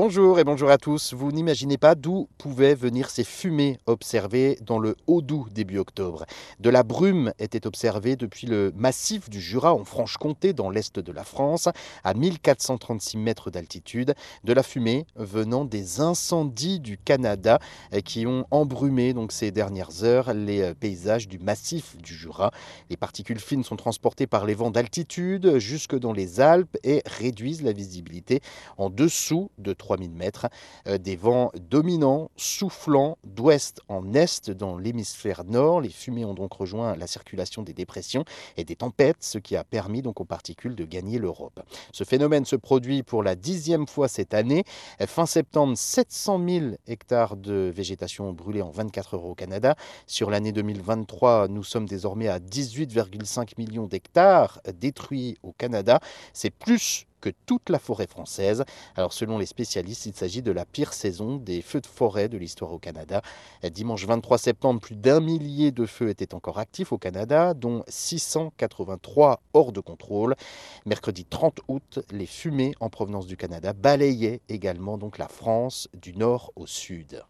Bonjour et bonjour à tous. Vous n'imaginez pas d'où pouvaient venir ces fumées observées dans le Haut-Doubs début octobre. De la brume était observée depuis le massif du Jura en Franche-Comté dans l'est de la France à 1436 mètres d'altitude. De la fumée venant des incendies du Canada qui ont embrumé donc ces dernières heures les euh, paysages du massif du Jura. Les particules fines sont transportées par les vents d'altitude jusque dans les Alpes et réduisent la visibilité en dessous de 3000 mètres. Euh, des vents dominants, soufflant d'ouest en est dans l'hémisphère nord. Les fumées ont donc rejoint la circulation des dépressions et des tempêtes, ce qui a permis donc aux particules de gagner l'Europe. Ce phénomène se produit pour la dixième fois cette année. Fin septembre, 700 000 hectares de végétation ont brûlé en 24 heures au Canada. Sur l'année 2023, nous sommes désormais à 18,5 millions d'hectares détruits au Canada. C'est plus que toute la forêt française. Alors selon les spécialistes, il s'agit de la pire saison des feux de forêt de l'histoire au Canada. Dimanche 23 septembre, plus d'un millier de feux étaient encore actifs au Canada, dont 683 hors de contrôle. Mercredi 30 août, les fumées en provenance du Canada balayaient également donc la France du nord au sud.